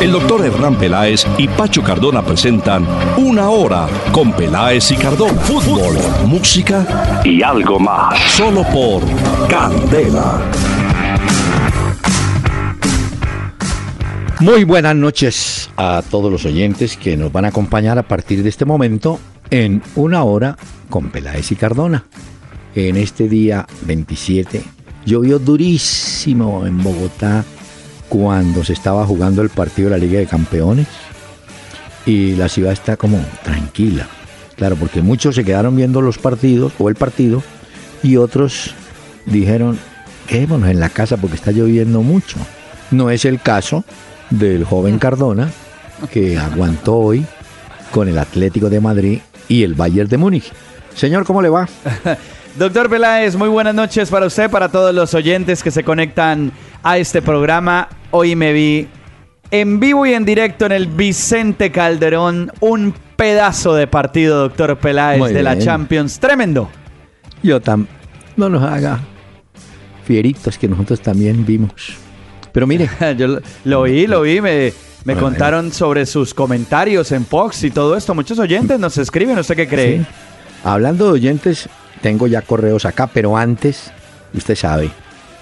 El doctor Hernán Peláez y Pacho Cardona presentan Una Hora con Peláez y Cardona. Fútbol, música y algo más. Solo por Candela. Muy buenas noches a todos los oyentes que nos van a acompañar a partir de este momento en Una Hora con Peláez y Cardona. En este día 27 llovió durísimo en Bogotá cuando se estaba jugando el partido de la Liga de Campeones y la ciudad está como tranquila. Claro, porque muchos se quedaron viendo los partidos o el partido y otros dijeron, quedémonos en la casa porque está lloviendo mucho. No es el caso del joven Cardona que aguantó hoy con el Atlético de Madrid y el Bayern de Múnich. Señor, ¿cómo le va? Doctor Peláez, muy buenas noches para usted, para todos los oyentes que se conectan a este programa. Hoy me vi en vivo y en directo en el Vicente Calderón, un pedazo de partido, doctor Peláez, Muy de la. Champions. Tremendo. Yo tam no nos haga fieritos que nosotros también vimos. Pero mire, Yo lo, lo vi, lo vi, me, me Bueno. contaron sobre sus comentarios en Fox y todo esto. Muchos oyentes nos escriben, ¿usted qué cree? Sí. Hablando de oyentes, tengo ya correos acá, pero antes, usted sabe,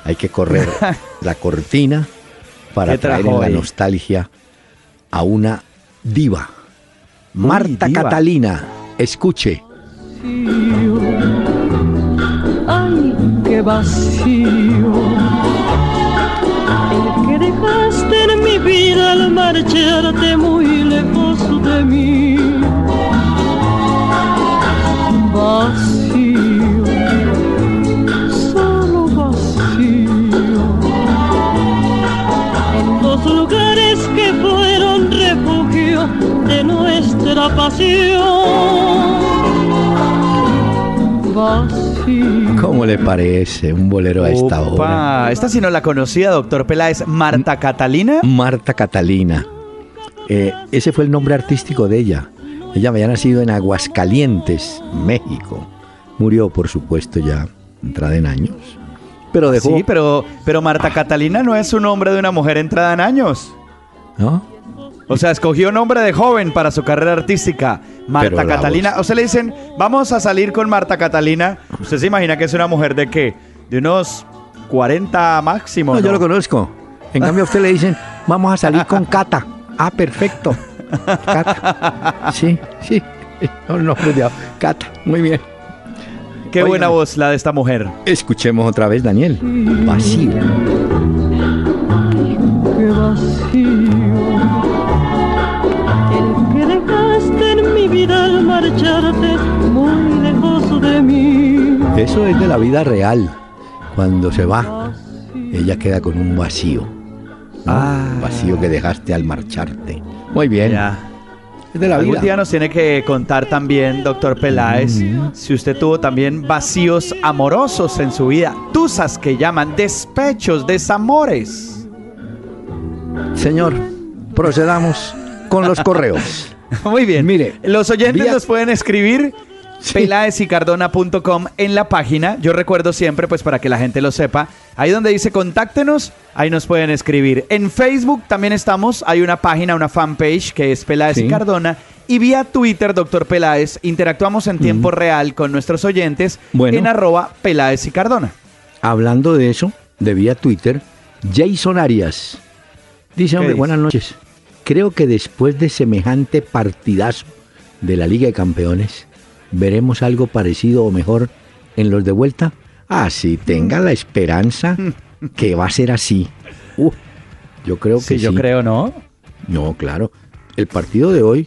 hay que correr la cortina para ¿Qué traer en la nostalgia a una diva. Marta diva. Catalina, escuche. Ay, qué vacío. El que dejaste en mi vida al marcharte muy lejos de mí. Vacío, ¿Cómo le parece un bolero a esta hora? Opa, Esta sí no la conocía, doctor Peláez. Marta Catalina. Marta Catalina. Eh, ese fue el nombre artístico de ella. Ella había nacido en Aguascalientes, México. Murió, por supuesto, ya entrada en años. Pero dejó, Sí, pero, pero Marta Catalina no es un nombre de una mujer entrada en años. ¿no? O sea, escogió nombre de joven para su carrera artística. Marta Pero Catalina. O sea, le dicen, vamos a salir con Marta Catalina. ¿Usted se imagina que es una mujer de qué? De unos 40 máximo. No, yo lo conozco. En cambio, a usted le dicen, vamos a salir con Cata. Ah, perfecto. Cata. Sí, sí. No, no, cuidado. Cata, muy bien. Qué Oigan. buena voz la de esta mujer. Escuchemos otra vez, Daniel. Vacío. qué vacío. Vida al marcharte muy lejos de mí. Eso es de la vida real. Cuando se va, ella queda con un vacío. ¿no? Ah. Vacío que dejaste al marcharte. Muy bien. Ya. Es de la Algún vida. día nos tiene que contar también, doctor Peláez, Mm. si usted tuvo también vacíos amorosos en su vida, tusas que llaman despechos, desamores. Señor, procedamos con los correos. Muy bien. Mire, los oyentes vía- nos pueden escribir Sí. peláezicardona.com en la página. Yo recuerdo siempre, pues para que la gente lo sepa, ahí donde dice contáctenos, ahí nos pueden escribir. En Facebook también estamos, hay una página, una fanpage que es Peláez y. Cardona. Y vía Twitter, doctor Peláez, interactuamos en tiempo real con nuestros oyentes Bueno. en arroba Peláez y Cardona. Hablando de eso, de vía Twitter, Jason Arias dice, hombre, dice? buenas noches. Creo que después de semejante partidazo de la Liga de Campeones, veremos algo parecido o mejor en los de vuelta. Así tenga la esperanza que va a ser así. Uh, yo creo que Sí, sí. yo creo, ¿no? No, claro. El partido de hoy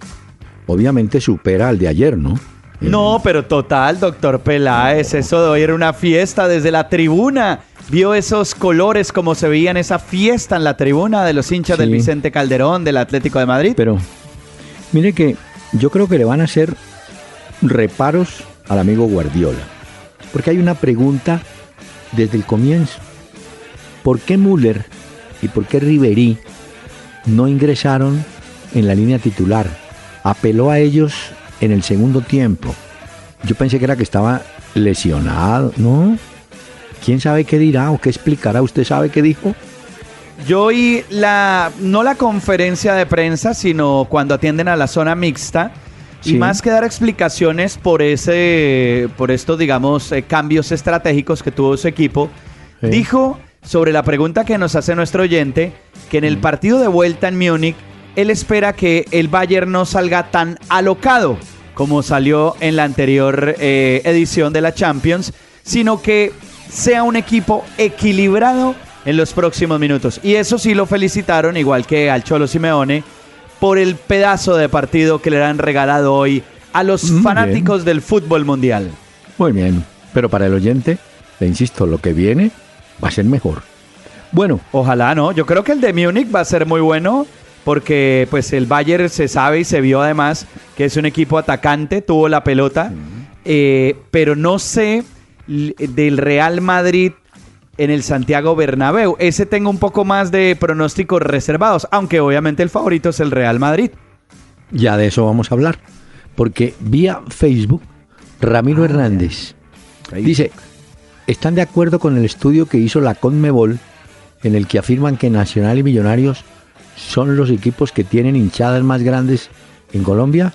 obviamente supera al de ayer, ¿no? No, pero total, doctor Peláez, eso de hoy era una fiesta desde la tribuna. Vio esos colores como se veía en esa fiesta en la tribuna de los hinchas Sí. del Vicente Calderón, del Atlético de Madrid. Pero mire que yo creo que le van a hacer reparos al amigo Guardiola. Porque hay una pregunta desde el comienzo. ¿Por qué Müller y por qué Riverí no ingresaron en la línea titular? Apeló a ellos en el segundo tiempo. Yo pensé que era que estaba lesionado, ¿no? ¿Quién sabe qué dirá o qué explicará? ¿Usted sabe qué dijo? Yo oí la, no la conferencia de prensa, sino cuando atienden a la zona mixta. Y más que dar explicaciones por ese, por estos, digamos, eh, cambios estratégicos que tuvo su equipo, Sí. dijo sobre la pregunta que nos hace nuestro oyente, que en el Mm. partido de vuelta en Múnich, él espera que el Bayern no salga tan alocado como salió en la anterior eh, edición de la Champions, sino que sea un equipo equilibrado en los próximos minutos. Y eso sí lo felicitaron, igual que al Cholo Simeone, por el pedazo de partido que le han regalado hoy a los fanáticos del fútbol mundial. Muy bien, pero para el oyente, le insisto, lo que viene va a ser mejor. Bueno, Ojalá, ¿no? Yo creo que el de Múnich va a ser muy bueno porque pues el Bayern se sabe y se vio además que es un equipo atacante, tuvo la pelota, eh, pero no sé del Real Madrid en el Santiago Bernabéu. Ese tengo un poco más de pronósticos reservados, aunque obviamente el favorito es el Real Madrid. ya de eso vamos a hablar. Porque vía Facebook, Ramiro Hernández dice, ¿están de acuerdo con el estudio que hizo la Conmebol en el que afirman que Nacional y Millonarios son los equipos que tienen hinchadas más grandes en Colombia?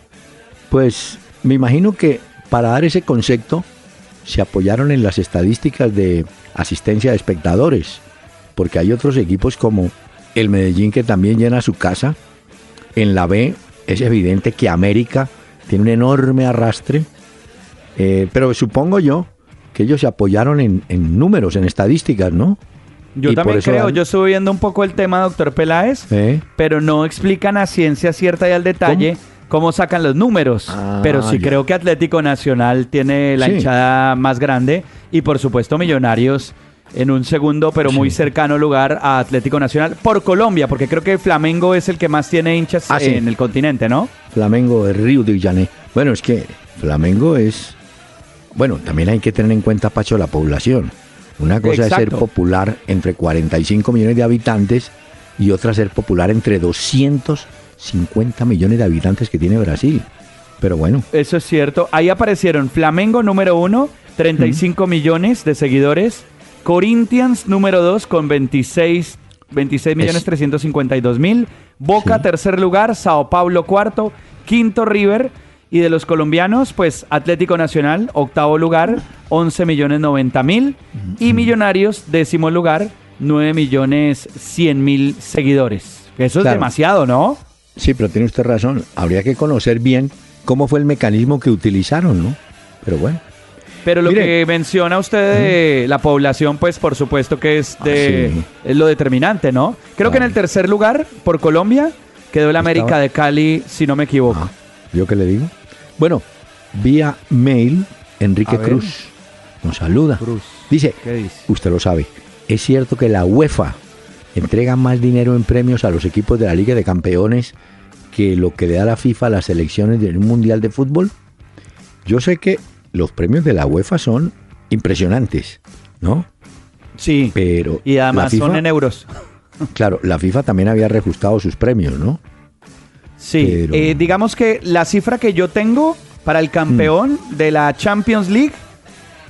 Pues me imagino que para dar ese concepto se apoyaron en las estadísticas de asistencia de espectadores, porque hay otros equipos como el Medellín que también llena su casa. En la B es evidente que América tiene un enorme arrastre, eh, pero supongo yo que ellos se apoyaron en, en números, en estadísticas, ¿no? Yo Y también creo, yo estuve viendo un poco el tema, doctor Peláez, ¿Eh? pero no explican a ciencia cierta y al detalle cómo, sacan los números. Ah, pero sí ya. creo que Atlético Nacional tiene la Sí. hinchada más grande y por supuesto Millonarios en un segundo pero muy cercano lugar a Atlético Nacional por Colombia, porque creo que Flamengo es el que más tiene hinchas Ah, sí. en el continente, ¿no? Flamengo de Río de Janeiro. Bueno, es que Flamengo es... Bueno, también hay que tener en cuenta, Pacho, la población. Una cosa es ser popular entre 45 millones de habitantes y otra ser popular entre 250 millones de habitantes que tiene Brasil. Pero bueno, Eso es cierto. Ahí aparecieron Flamengo número uno, 35 millones de seguidores. Corinthians número 2 con 26, 26 millones Es- 352 mil. Boca Sí. tercer lugar, Sao Paulo cuarto, quinto River. Y de los colombianos, pues Atlético Nacional, octavo lugar, 11 millones 90 mil. Y Millonarios, décimo lugar, 9 millones 100 mil seguidores. Eso es demasiado, ¿no? Sí, pero tiene usted razón. Habría que conocer bien cómo fue el mecanismo que utilizaron, ¿no? Pero bueno. Pero lo Mire. que menciona usted de la población, pues por supuesto que es, de, Ah, sí. es lo determinante, ¿no? Creo que en el tercer lugar, por Colombia, quedó el América Estaba- de Cali, si no me equivoco. Ah, ¿Yo qué le digo? Bueno, vía mail, Enrique. Cruz nos saluda. Cruz. Dice, ¿Qué dice? usted lo sabe, es cierto que la UEFA entrega más dinero en premios a los equipos de la Liga de Campeones que lo que le da la FIFA a las selecciones de un Mundial de Fútbol. Yo sé que los premios de la UEFA son impresionantes, ¿no? Sí. Pero Y además son en euros. Claro, la FIFA también había reajustado sus premios, ¿no? Sí. Pero- Eh, digamos que la cifra que yo tengo para el campeón Mm. de la Champions League,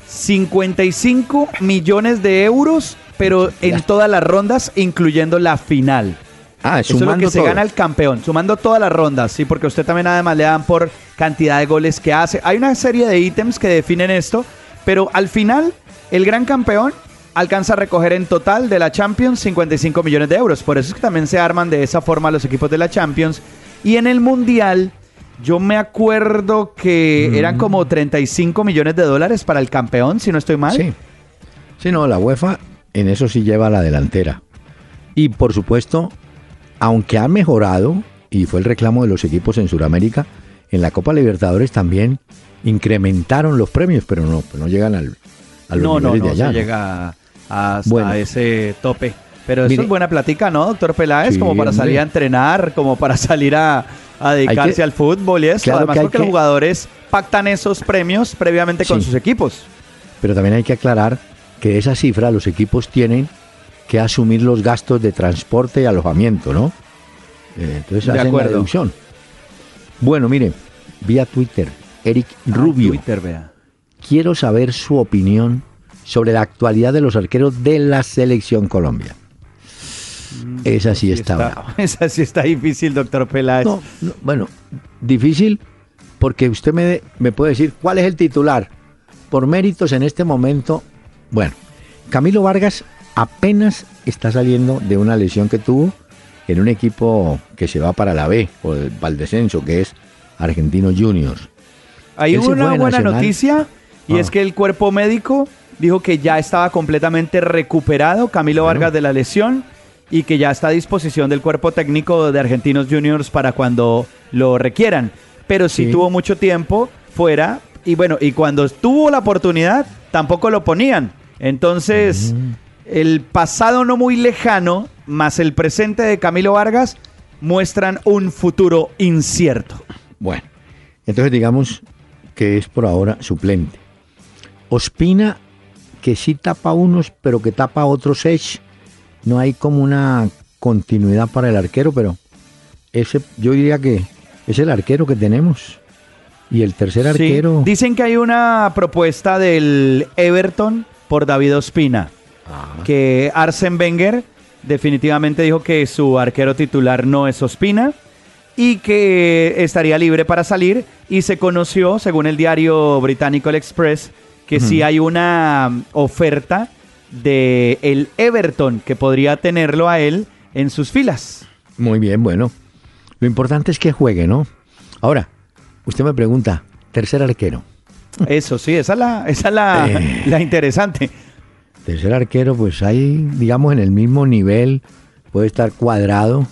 55 millones de euros, pero en todas las rondas, incluyendo la final. Ah, Eso es lo sumando que se todo. gana el campeón, sumando todas las rondas, sí, porque usted también además le dan por cantidad de goles que hace. Hay una serie de ítems que definen esto, pero al final el gran campeón alcanza a recoger en total de la Champions 55 millones de euros. Por eso es que también se arman de esa forma los equipos de la Champions. Y en el Mundial, yo me acuerdo que Mm. eran como 35 millones de dólares para el campeón, si no estoy mal. Sí. Sí, no, la UEFA en eso sí lleva la delantera. Y por supuesto, aunque ha mejorado, y fue el reclamo de los equipos en Sudamérica, en la Copa Libertadores también incrementaron los premios, pero no, pues no llegan al, a los no, no, niveles no de allá. se ¿no? llega hasta Bueno. ese tope. Pero eso Mire. es buena plática, ¿no, doctor Peláez? Sí, como para salir a entrenar, como para salir a, a dedicarse que- al fútbol y eso. claro Además, que porque los que- jugadores pactan esos premios previamente con Sí. sus equipos. Pero también hay que aclarar que esa cifra los equipos tienen que asumir los gastos de transporte y alojamiento, ¿no? Eh, entonces De hacen acuerdo. la deducción. Bueno, mire, vía Twitter, Eric Rubio. Twitter, vea. Quiero saber su opinión sobre la actualidad de los arqueros de la selección Colombia. Esa sí está, brava. Esa sí está difícil, doctor Peláez. No, no, bueno, difícil porque usted me, me puede decir cuál es el titular. Por méritos en este momento, bueno, Camilo Vargas apenas está saliendo de una lesión que tuvo en un equipo que se va para la B o el Valdescenso, que es Argentino Juniors. Hay una buena Nacional. noticia y Ah. es que el cuerpo médico dijo que ya estaba completamente recuperado Camilo Bueno. Vargas de la lesión y que ya está a disposición del cuerpo técnico de Argentinos Juniors para cuando lo requieran. Pero sí, Sí. tuvo mucho tiempo fuera y bueno, y cuando tuvo la oportunidad tampoco lo ponían. Entonces, Mm. El pasado no muy lejano más el presente de Camilo Vargas muestran un futuro incierto. Bueno, entonces digamos que es por ahora suplente. Ospina que sí tapa unos, pero que tapa otros seis. No hay como una continuidad para el arquero, pero ese yo diría que es el arquero que tenemos. Y el tercer Sí, arquero. Dicen que hay una propuesta del Everton por David Ospina. Que Arsen Wenger definitivamente dijo que su arquero titular no es Ospina y que estaría libre para salir. Y se conoció, según el diario británico El Express, que sí hay una oferta de el Everton que podría tenerlo a él en sus filas. Muy bien, bueno. Lo importante es que juegue, ¿no? Ahora, usted me pregunta, tercer arquero. Eso sí, esa es la, esa es la, Eh. la interesante. Tercer arquero, pues ahí, digamos, en el mismo nivel, puede estar cuadrado,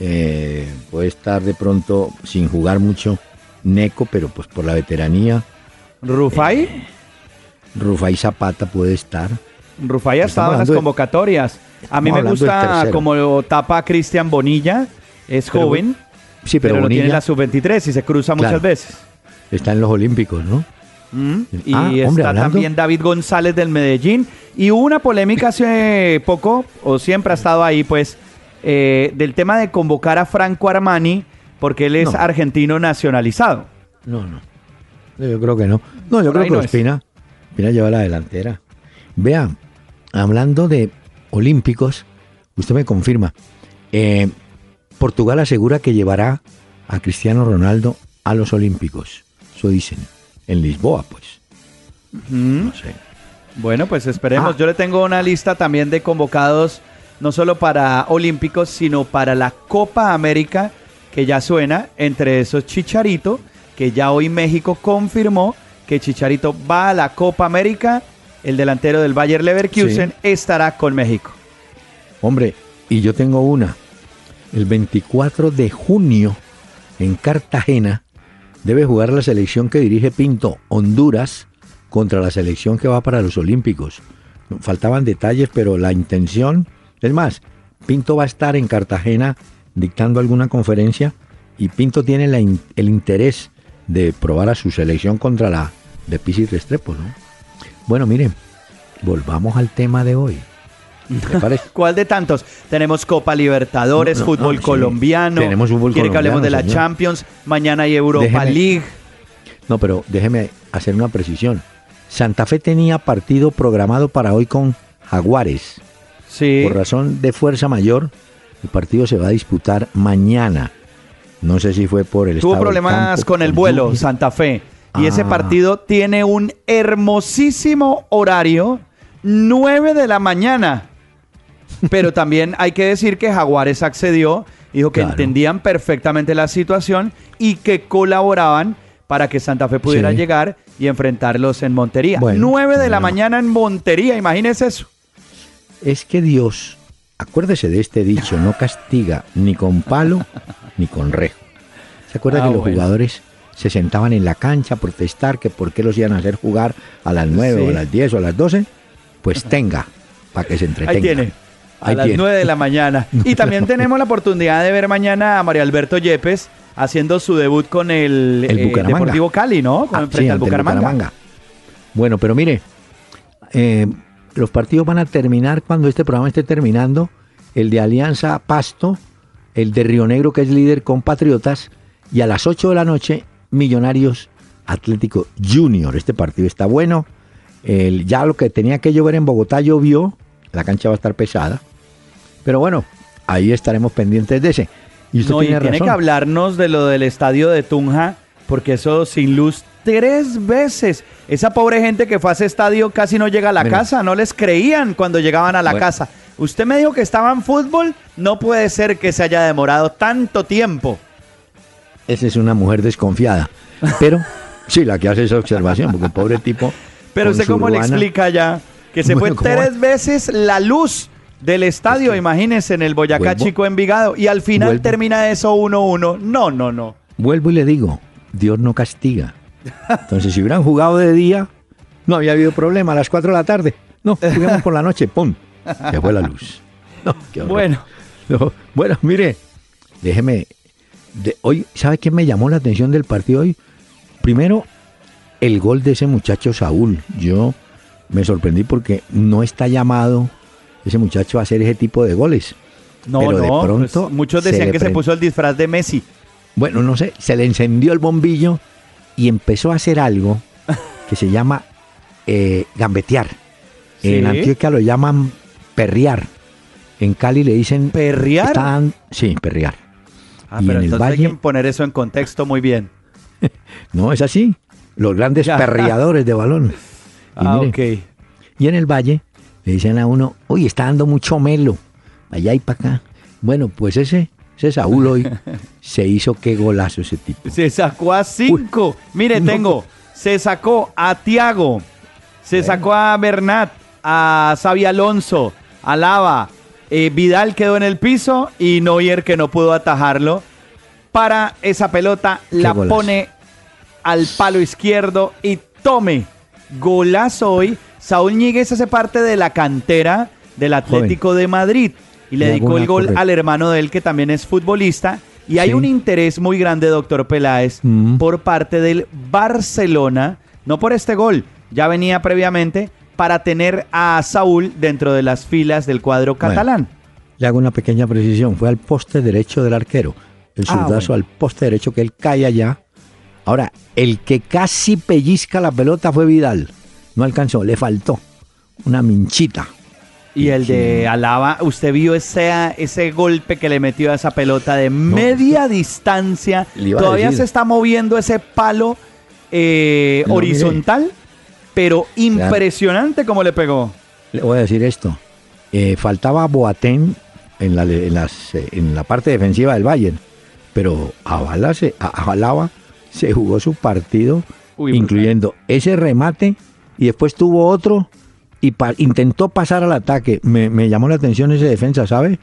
eh, puede estar de pronto sin jugar mucho Neco, pero pues por la veteranía, Rufai. Rufai Zapata puede estar. Rufai ha estado en las de- convocatorias. A mí me gusta como lo tapa Cristian Bonilla. Es Pero joven, Sí, pero, pero, lo tiene Bonilla la sub-23 y se cruza Claro. muchas veces. está en los Olímpicos, ¿no? Mm, Y Ah, está hombre, hablando- también David González del Medellín. Y hubo una polémica hace poco, o siempre ha estado ahí, pues, eh, del tema de convocar a Franco Armani, porque él es No. argentino nacionalizado. No, no. Yo creo que no. No, yo Por creo que no es. Ospina, Ospina lleva la delantera. Vea, hablando de olímpicos, usted me confirma. eh, Portugal asegura que llevará a Cristiano Ronaldo a los olímpicos. Eso dicen. En Lisboa, pues. No sé. Bueno, pues esperemos. Ah. Yo le tengo una lista también de convocados, no solo para Olímpicos, sino para la Copa América, que ya suena. Entre esos Chicharito, que ya hoy México confirmó que Chicharito va a la Copa América. El delantero del Bayer Leverkusen estará con México. Hombre, y yo tengo una. El 24 de junio, en Cartagena, debe jugar la selección que dirige Pinto, Honduras, contra la selección que va para los Olímpicos. Faltaban detalles, pero la intención, es más, Pinto va a estar en Cartagena dictando alguna conferencia y Pinto tiene el interés de probar a su selección contra la de Pisi Restrepo, ¿no? Bueno, miren, volvamos al tema de hoy. ¿Cuál de tantos? Tenemos Copa Libertadores, No, no, fútbol no, sí. colombiano. Tenemos fútbol Quiere que hablemos de la señor. Champions. Mañana hay Europa Déjeme- League. No, pero déjeme hacer una precisión. Santa Fe tenía partido programado para hoy con Jaguares. Sí. Por razón de fuerza mayor, el partido se va a disputar mañana. No sé si fue por el Tuvo estado problemas campo, con el vuelo, lluvia. Santa Fe. Y ese Ah. partido tiene un hermosísimo horario, 9 de la mañana. Pero también hay que decir que Jaguares accedió, dijo que Claro. entendían perfectamente la situación y que colaboraban para que Santa Fe pudiera Sí. llegar y enfrentarlos en Montería. Bueno, 9 de la mañana en Montería, imagínese eso. Es que Dios, acuérdese de este dicho, no castiga ni con palo ni con rejo. ¿Se acuerda Ah, que los bueno. jugadores se sentaban en la cancha a protestar que por qué los iban a hacer jugar a las 9 Sí. o a las 10 o a las 12? Pues tenga, para que se entretenga. Ahí tiene. A Ahí las tiene. 9 de la mañana. Y también tenemos la oportunidad de ver mañana a Mario Alberto Yepes haciendo su debut con el, El eh, Bucaramanga. Deportivo Cali, ¿no? Con, Ah, frente sí, al ante el Bucaramanga. Bueno, pero mire, eh, los partidos van a terminar cuando este programa esté terminando. El de Alianza Pasto, el de Río Negro, que es líder con Patriotas, y a las 8 de la noche, Millonarios Atlético Junior. Este partido está bueno. El, ya lo que tenía que llover en Bogotá llovió. La cancha va a estar pesada. Pero bueno, ahí estaremos pendientes de ese. Y usted no, tiene, y tiene que hablarnos de lo del estadio de Tunja, porque eso sin luz tres veces. Esa pobre gente que fue a ese estadio casi no llega a la casa, no les creían cuando llegaban a la casa. Usted me dijo que estaba en fútbol, no puede ser que se haya demorado tanto tiempo. Esa es una mujer desconfiada. Pero sí, la que hace esa observación, porque el pobre tipo. Pero usted cómo le explica ya que se fue tres veces la luz del estadio, imagínese, en el Boyacá Chico Envigado, y al final termina eso 1-1. No, no, no. Vuelvo y le digo, Dios no castiga. Entonces, si hubieran jugado de día, no había habido problema. A las 4 de la tarde, no, jugamos por la noche, ¡pum! Se fue la luz. bueno. bueno, mire, déjeme. De, hoy, ¿sabe qué me llamó la atención del partido hoy? Primero, el gol de ese muchacho Saúl. Yo me sorprendí porque no está llamado ese muchacho a hacer ese tipo de goles. No, Pero no, de pronto pues, muchos decían que se puso el disfraz de Messi. Bueno, no sé, se le encendió el bombillo y empezó a hacer algo que se llama eh, gambetear. En Antioquia lo llaman perrear. En Cali le dicen... ¿Perrear? sí, perrear. Ah, pero entonces hay que poner eso en contexto muy bien. no, es así. Los grandes perreadores de balón. ah, ok. Y en el valle le dicen a uno, oye, está dando mucho melo, allá y para acá. Bueno, pues ese, ese Saúl hoy se hizo qué golazo ese tipo. Se sacó a cinco. Mire, tengo, se sacó a Tiago, se sacó a Bernat, a Xavi Alonso, a Lava. Eh, Vidal quedó en el piso y Neuer que no pudo atajarlo. Para esa pelota, la pone al palo izquierdo y tome. Golazo hoy Saúl Ñíguez hace parte de la cantera del Atlético de Madrid y le dedicó el gol al hermano de él que también es futbolista. Y hay un interés muy grande, doctor Peláez, mm. por parte del Barcelona, no por este gol, ya venía previamente, para tener a Saúl dentro de las filas del cuadro catalán. le hago una pequeña precisión, fue al poste derecho del arquero, el ah, zurdazo al poste derecho que él cae allá. Ahora, el que casi pellizca la pelota fue Vidal. No alcanzó, le faltó una minchita. Y el de Alaba, ¿usted vio ese, ese golpe que le metió a esa pelota de media distancia? Todavía se está moviendo ese palo eh, horizontal, pero impresionante como le pegó. Le voy a decir esto. Eh, faltaba Boateng en la, en, las, en la parte defensiva del Bayern, pero se, Alaba se jugó su partido, incluyendo ese remate y después tuvo otro y intentó pasar al ataque. Me, llamó la atención ese defensa, ¿sabe?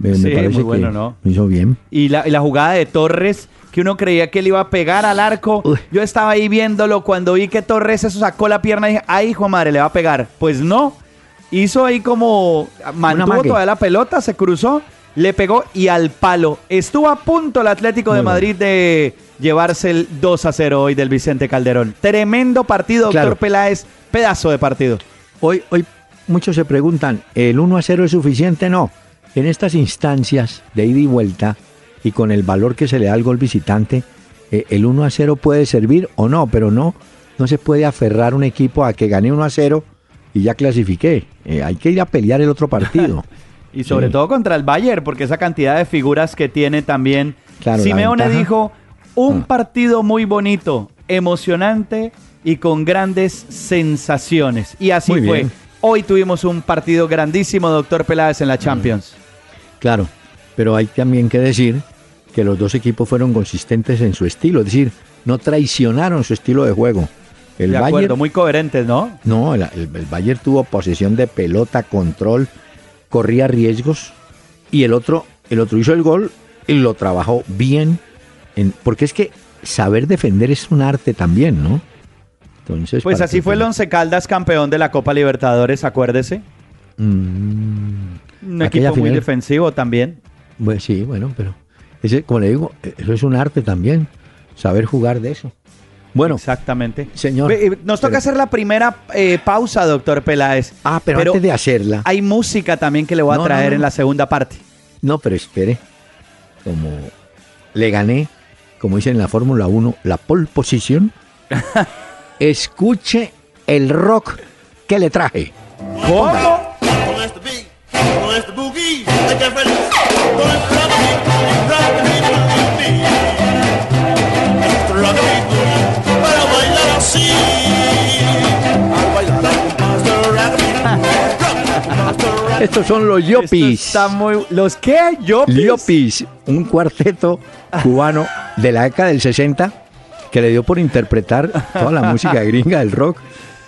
Me, sí, parece muy bueno, ¿no? Lo hizo bien. Y la, jugada de Torres, que uno creía que él iba a pegar al arco. Yo estaba ahí viéndolo cuando vi que Torres eso sacó la pierna y dije, ay, hijo madre, le va a pegar. Pues no. Hizo ahí como. Mantuvo toda la pelota, se cruzó, le pegó y al palo. Estuvo a punto el Atlético de Madrid de llevarse el 2 a 0 hoy del Vicente Calderón. Tremendo partido, doctor Peláez, pedazo de partido. Hoy, hoy muchos se preguntan, ¿el 1 a 0 es suficiente? No. En estas instancias de ida y vuelta y con el valor que se le da al gol visitante, eh, el 1 a 0 puede servir o no, pero no, no se puede aferrar un equipo a que gane 1 a 0 y ya clasifiqué. Eh, hay que ir a pelear el otro partido. y sobre todo contra el Bayern, porque esa cantidad de figuras que tiene también. Simeone dijo, un ah. partido muy bonito, emocionante y con grandes sensaciones. Y así fue. Hoy tuvimos un partido grandísimo, doctor Peláez, en la Champions. Claro, pero hay también que decir que los dos equipos fueron consistentes en su estilo, es decir, no traicionaron su estilo de juego. El de acuerdo, muy coherentes, ¿no? No, el, el, Bayern tuvo posesión de pelota, control, corría riesgos y el otro, el otro hizo el gol y lo trabajó bien porque es que saber defender es un arte también, ¿no? Entonces, pues así fue el Once Caldas campeón de la Copa Libertadores, acuérdese. Mm. un equipo muy defensivo también. Pues sí, bueno, pero ese, como le digo, eso es un arte también, saber jugar de eso. Bueno, Exactamente. señor, eh, Nos toca pero- hacer la primera eh, pausa, doctor Peláez. Ah, pero, antes de hacerla. Hay música también que le voy a No, no, traer no. en la segunda parte. No, pero espere. Como le gané, como dicen en la Fórmula 1, la pole position, escuche el rock que le traje. ¿Cómo? Estos son los Yopis. está muy... ¿Los qué? ¿Yopis? Yopis, un cuarteto cubano de la década del 60 que le dio por interpretar toda la música gringa del rock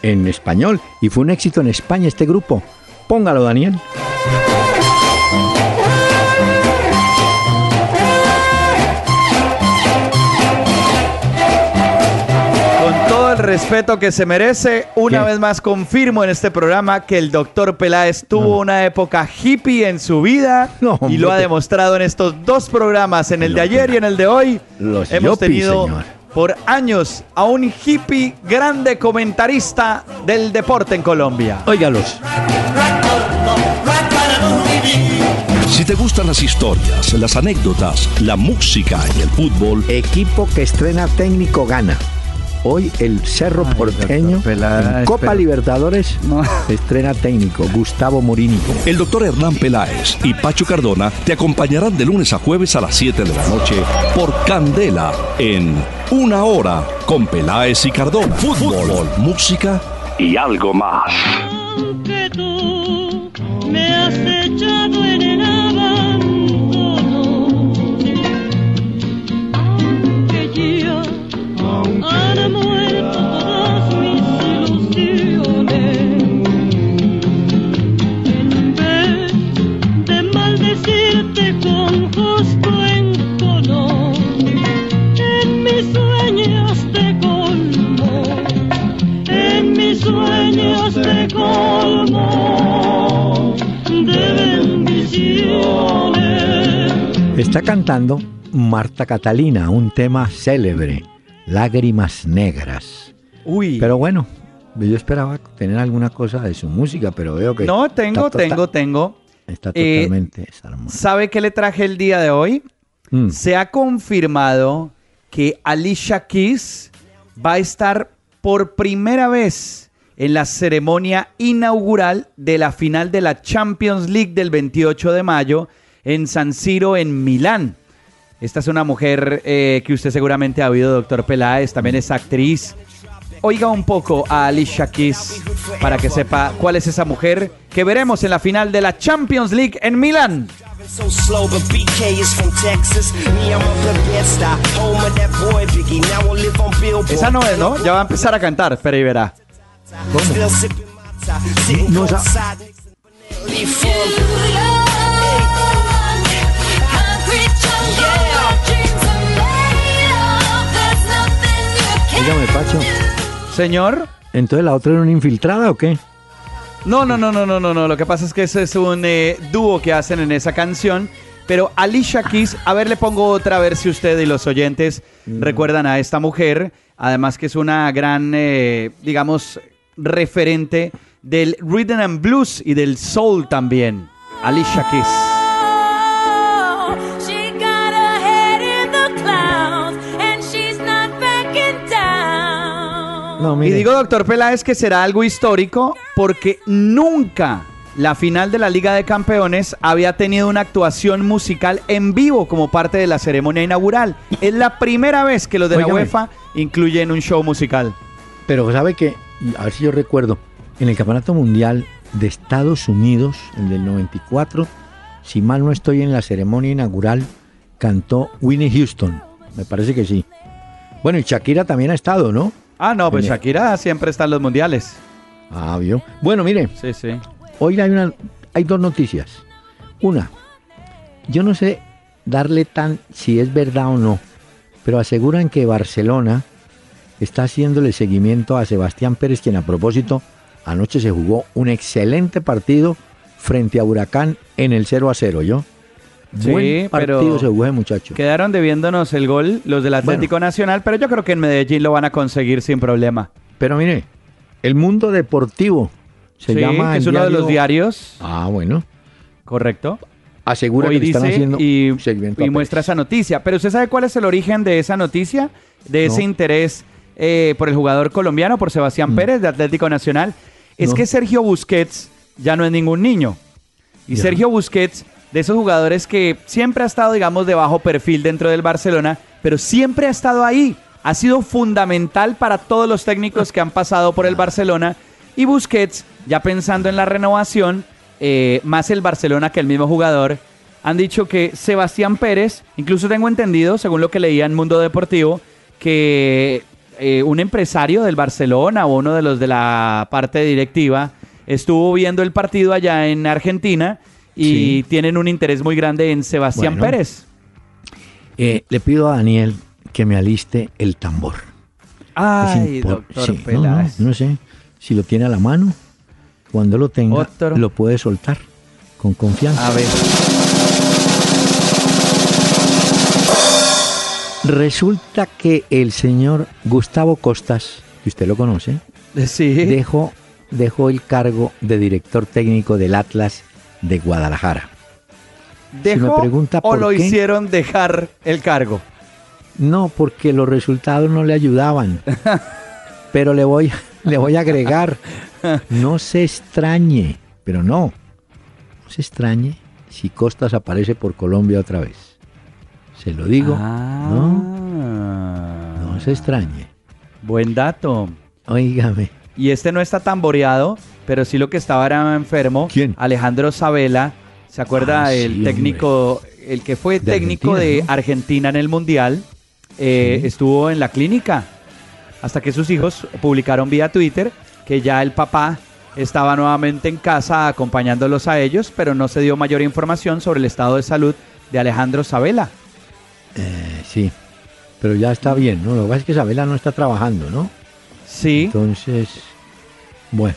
en español. Y fue un éxito en España este grupo. Póngalo, Daniel. Respeto que se merece, una ¿Qué? vez más confirmo en este programa que el doctor Peláez tuvo una época hippie en su vida No, y lo ha demostrado en estos dos programas, en el de ayer y en el de hoy. Los Hemos yuppies, tenido señor. por años a un hippie grande comentarista del deporte en Colombia. Óigalos. Si te gustan las historias, las anécdotas, la música y el fútbol, Equipo que estrena técnico gana. Hoy el Cerro Porteño Peláez, en Copa pero- Libertadores No. estrena técnico Gustavo Morini. el doctor Hernán Peláez y Pacho Cardona te acompañarán de lunes a jueves a las 7 de la noche por Candela en Una Hora con Peláez y Cardona. Fútbol, música y algo más. Aunque tú me has echado Está cantando Marta Catalina, un tema célebre, Lágrimas Negras. Uy. Pero bueno, yo esperaba tener alguna cosa de su música, pero veo que... no, tengo, está tota- tengo, tengo. Está Eh, totalmente desarmado. ¿Sabe qué le traje el día de hoy? Mm. Se ha confirmado que Alicia Keys va a estar por primera vez en la ceremonia inaugural de la final de la Champions League del 28 de mayo en San Siro, en Milán. Esta es una mujer eh, que usted seguramente ha oído, doctor Peláez, también es actriz. Oiga un poco a Alicia Keys para que sepa cuál es esa mujer que veremos en la final de la Champions League en Milán. So slow, but BK is from Texas. Me, I'm up in Bed-Stuy, home of that boy Biggie. Now I live on Billboard. Esa no es, ¿no? Ya va a empezar a cantar, pero ahí verá. Sitting No, esa- Dígame, Pacho, Señor. ¿entonces la otra era una infiltrada o qué? No, no, no, no, no, no, no. Lo que pasa es que ese es un eh, dúo que hacen en esa canción. Pero Alicia Keys, a ver, le pongo otra a ver si usted y los oyentes recuerdan a esta mujer. Además que es una gran, eh, digamos, referente del rhythm and blues y del soul también. Alicia Keys. No, Y digo, doctor Peláez, que será algo histórico porque nunca la final de la Liga de Campeones había tenido una actuación musical en vivo como parte de la ceremonia inaugural. Es la primera vez que los de la. UEFA incluyen un show musical. Pero sabe que, a ver si yo recuerdo, en el Campeonato Mundial de Estados Unidos, el del 94, si mal no estoy en la ceremonia inaugural, cantó Winnie Houston. Me parece que sí. Bueno, y Shakira también ha estado, ¿no? Ah, no, pues Shakira siempre está en los mundiales. Ah, vio. Bueno, mire, Sí, sí. hoy hay, una, hay dos noticias. Una, yo no sé darle tan si es verdad o no, pero aseguran que Barcelona está haciéndole seguimiento a Sebastián Pérez, quien a propósito anoche se jugó un excelente partido frente a Huracán en el 0 a 0, ¿yo? Sí, Buen pero- se jugó muchacho. Quedaron debiéndonos el gol los del Atlético Nacional, pero yo creo que en Medellín lo van a conseguir sin problema. Pero mire, el mundo deportivo se sí, llama es uno de los diario- diarios, Ah, bueno. correcto. Asegura Hoy que están haciendo y, muestra esa noticia. Pero ¿usted sabe cuál es el origen de esa noticia? De ese No. interés eh, por el jugador colombiano, por Sebastián Mm. Pérez de Atlético Nacional. Es No. que Sergio Busquets ya no es ningún niño. Y. Sergio Busquets, de esos jugadores que siempre ha estado, digamos, de bajo perfil dentro del Barcelona, pero siempre ha estado ahí. Ha sido fundamental para todos los técnicos que han pasado por el Barcelona. Y Busquets, ya pensando en la renovación, eh, más el Barcelona que el mismo jugador, han dicho que Sebastián Pérez, incluso tengo entendido, según lo que leía en Mundo Deportivo, que eh, un empresario del Barcelona o uno de los de la parte directiva estuvo viendo el partido allá en Argentina y Sí. tienen un interés muy grande en Sebastián Bueno. Pérez. Eh, le pido a Daniel que me aliste el tambor. Ay, doctor sí, no, no, sé si lo tiene a la mano. Cuando lo tenga, Otro. lo puede soltar con confianza. A ver. Resulta que el señor Gustavo Costas, que usted lo conoce, Sí. dejó, dejó el cargo de director técnico del Atlas de Guadalajara. ¿Dejó me pregunta o por lo qué- hicieron dejar el cargo? No, porque los resultados no le ayudaban. Pero le voy, le voy a agregar, no se extrañe, pero no, no se extrañe si Costas aparece por Colombia otra vez. Se lo digo, Ah. no, no se extrañe. Buen dato. Óigame, Y este no está tan boreado, pero sí lo que estaba era enfermo. ¿Quién? Alejandro Sabela. ¿Se acuerda Ah, el sí, técnico, el que fue De técnico Argentina, de ¿no? Argentina en el Mundial? eh, Sí. Estuvo en la clínica. Hasta que sus hijos publicaron vía Twitter que ya el papá estaba nuevamente en casa acompañándolos a ellos, pero no se dio mayor información sobre el estado de salud de Alejandro Sabela. eh, sí, pero ya está bien, ¿no? Lo que pasa es que Isabela no está trabajando, ¿no? Sí. Entonces, bueno,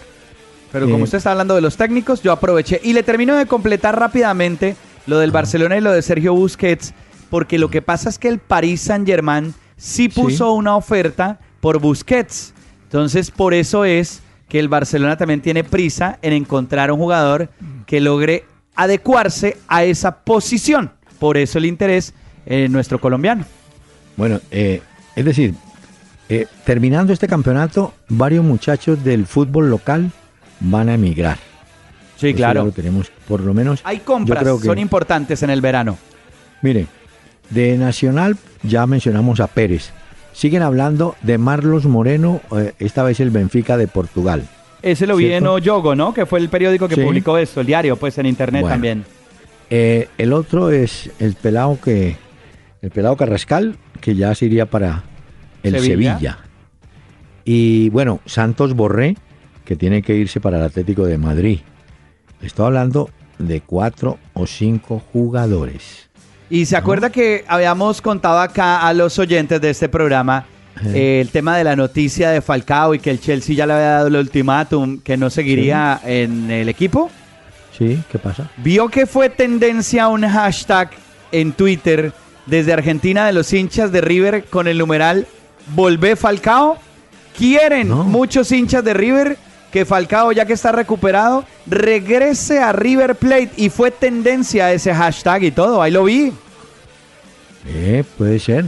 Pero como Eh, usted está hablando de los técnicos, yo aproveché y le termino de completar rápidamente lo del Barcelona y lo de Sergio Busquets, porque lo que pasa es que el Paris Saint-Germain sí puso una oferta por Busquets. Entonces, por eso es que el Barcelona también tiene prisa en encontrar un jugador que logre adecuarse a esa posición. Por eso el interés en nuestro colombiano. Bueno, eh, es decir, eh, terminando este campeonato, varios muchachos del fútbol local van a emigrar. Sí, Eso claro. lo tenemos, por lo menos. Hay compras, creo que- son importantes en el verano. Mire, de Nacional ya mencionamos a Pérez. Siguen hablando de Marlos Moreno, eh, esta vez el Benfica de Portugal. Ese lo vi en ¿Cierto? Oyogo, ¿no? Que fue el periódico que Sí. publicó esto, el diario, pues en internet Bueno. también. Eh, el otro es el pelado que el pelado Carrascal, que ya se iría para el Sevilla. Sevilla. Y bueno, Santos Borré, que tiene que irse para el Atlético de Madrid. Estoy hablando de cuatro o cinco jugadores. Y se acuerda que habíamos contado acá a los oyentes de este programa eh, el tema de la noticia de Falcao y que el Chelsea ya le había dado el ultimátum que no seguiría en el equipo. ¿Sí? ¿Qué pasa? Vio que fue tendencia un hashtag en Twitter desde Argentina de los hinchas de River con el numeral Volvé Falcao. Quieren No. muchos hinchas de River que Falcao, ya que está recuperado, regrese a River Plate. Y fue tendencia ese hashtag y todo. Ahí lo vi. Eh, puede ser.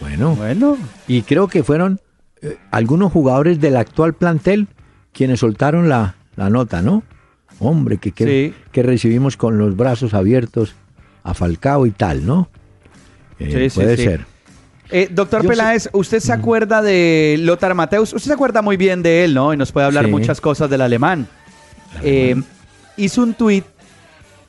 Bueno, Bueno, y creo que fueron eh, algunos jugadores del actual plantel quienes soltaron la, la nota, ¿no? Hombre, que, que, Sí. que recibimos con los brazos abiertos a Falcao y tal, ¿no? Eh, Sí, sí, puede sí. ser. Eh, doctor Yo Peláez, ¿usted se acuerda de Lothar Mateus? Usted se acuerda muy bien de él, ¿no? Y nos puede hablar Sí. muchas cosas del alemán. Eh, hizo un tuit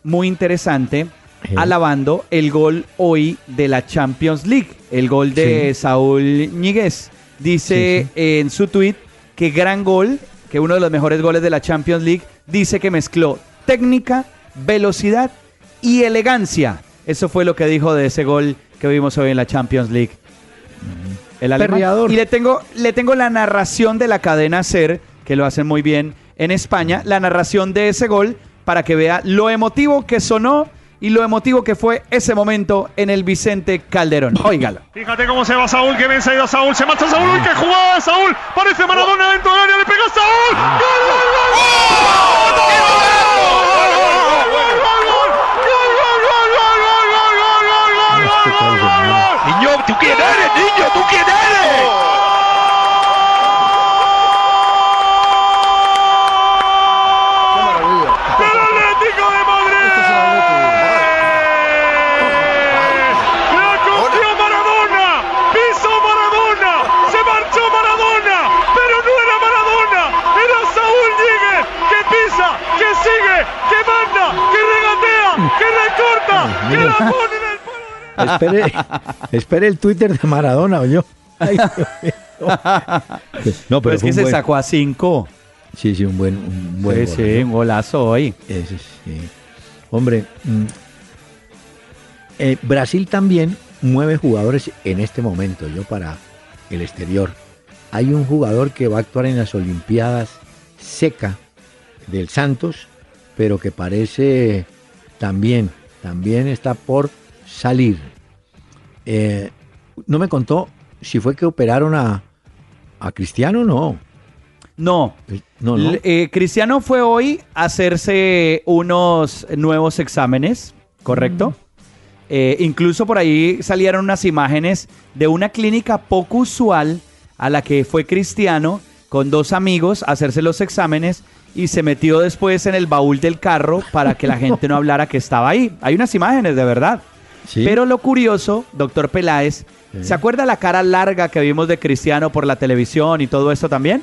muy interesante Sí. alabando el gol hoy de la Champions League, el gol de Sí. Saúl Ñíguez. Dice en su tuit que gran gol, que uno de los mejores goles de la Champions League, dice que mezcló técnica, velocidad y elegancia. Eso fue lo que dijo de ese gol que vimos hoy en la Champions League. El alemán. Perreador. Y le tengo, le tengo la narración de la cadena Ser, que lo hacen muy bien en España, la narración de ese gol para que vea lo emotivo que sonó y lo emotivo que fue ese momento en el Vicente Calderón. Óigalo. Fíjate cómo se va Saúl, que bien se ha ido Saúl, se marcha Saúl, uy, qué jugada Saúl, parece Maradona dentro del área, le pega Saúl, gol, gol, gol, gol, ¿Tú quién eres? ¡El Atlético de Madrid! ¡La cogió Maradona! ¡Pisó Maradona! ¡Se marchó Maradona! ¡Pero no era Maradona! ¡Era Saúl Ñíguez! ¡Que pisa! ¡Que sigue! ¡Que manda! ¡Que regatea! ¡Que recorta! ¡Que la pone! Espere, espere el Twitter de Maradona o yo. Ay. No, Pero pero es que se buen- sacó a cinco. Sí, sí, un buen, un buen Sí, gol, sí, un golazo hoy. Ese sí. Hombre, mm, eh, Brasil también mueve jugadores en este momento, yo para el exterior. Hay un jugador que va a actuar en las Olimpiadas seca del Santos, pero que parece también, también está por salir. Eh, no me contó si fue que operaron a, a Cristiano o no. No. No, no. L- eh, Cristiano fue hoy a hacerse unos nuevos exámenes, ¿correcto? Mm. Eh, incluso por ahí salieron unas imágenes de una clínica poco usual a la que fue Cristiano con dos amigos a hacerse los exámenes y se metió después en el baúl del carro para que la gente no hablara que estaba ahí. Hay unas imágenes de verdad. Sí. Pero lo curioso, doctor Peláez, Sí. ¿se acuerda la cara larga que vimos de Cristiano por la televisión y todo esto también?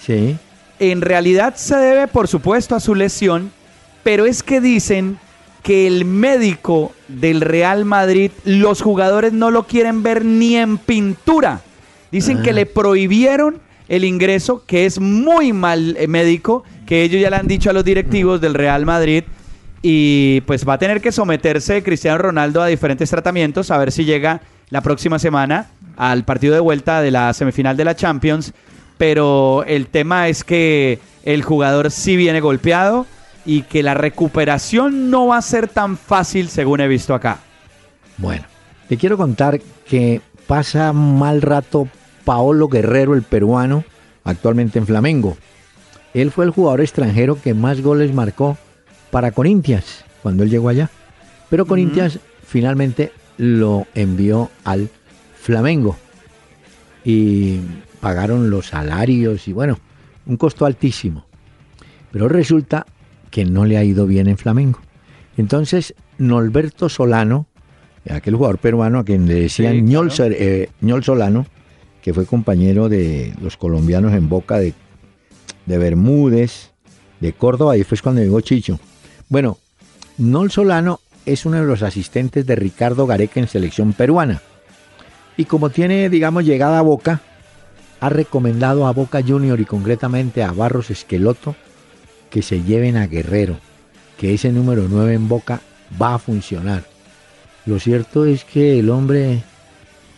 Sí. En realidad se debe, por supuesto, a su lesión, pero es que dicen que el médico del Real Madrid, los jugadores no lo quieren ver ni en pintura. Dicen que Ah. le prohibieron el ingreso, que es muy mal eh, médico, que ellos ya le han dicho a los directivos del Real Madrid. Y pues va a tener que someterse Cristiano Ronaldo a diferentes tratamientos, a ver si llega la próxima semana al partido de vuelta de la semifinal de la Champions. Pero el tema es que el jugador sí viene golpeado y que la recuperación no va a ser tan fácil según he visto acá. Bueno, te quiero contar que pasa mal rato Paolo Guerrero, el peruano, actualmente en Flamengo. Él fue el jugador extranjero que más goles marcó para Corinthians cuando él llegó allá. Pero Corinthians finalmente lo envió al Flamengo. Y pagaron los salarios y bueno, un costo altísimo. Pero resulta que no le ha ido bien en Flamengo. Entonces, Norberto Solano, aquel jugador peruano a quien le decían Sí, Ñol, claro. Ser- eh, Ñol Solano, que fue compañero de los colombianos en Boca de, de Bermúdez, de Córdoba, y fue cuando llegó Chicho. Bueno, Ñol Solano es uno de los asistentes de Ricardo Gareca en selección peruana. Y como tiene, digamos, llegada a Boca, ha recomendado a Boca Junior y concretamente a Barros Esqueloto que se lleven a Guerrero, que ese número 9 en Boca va a funcionar. Lo cierto es que el hombre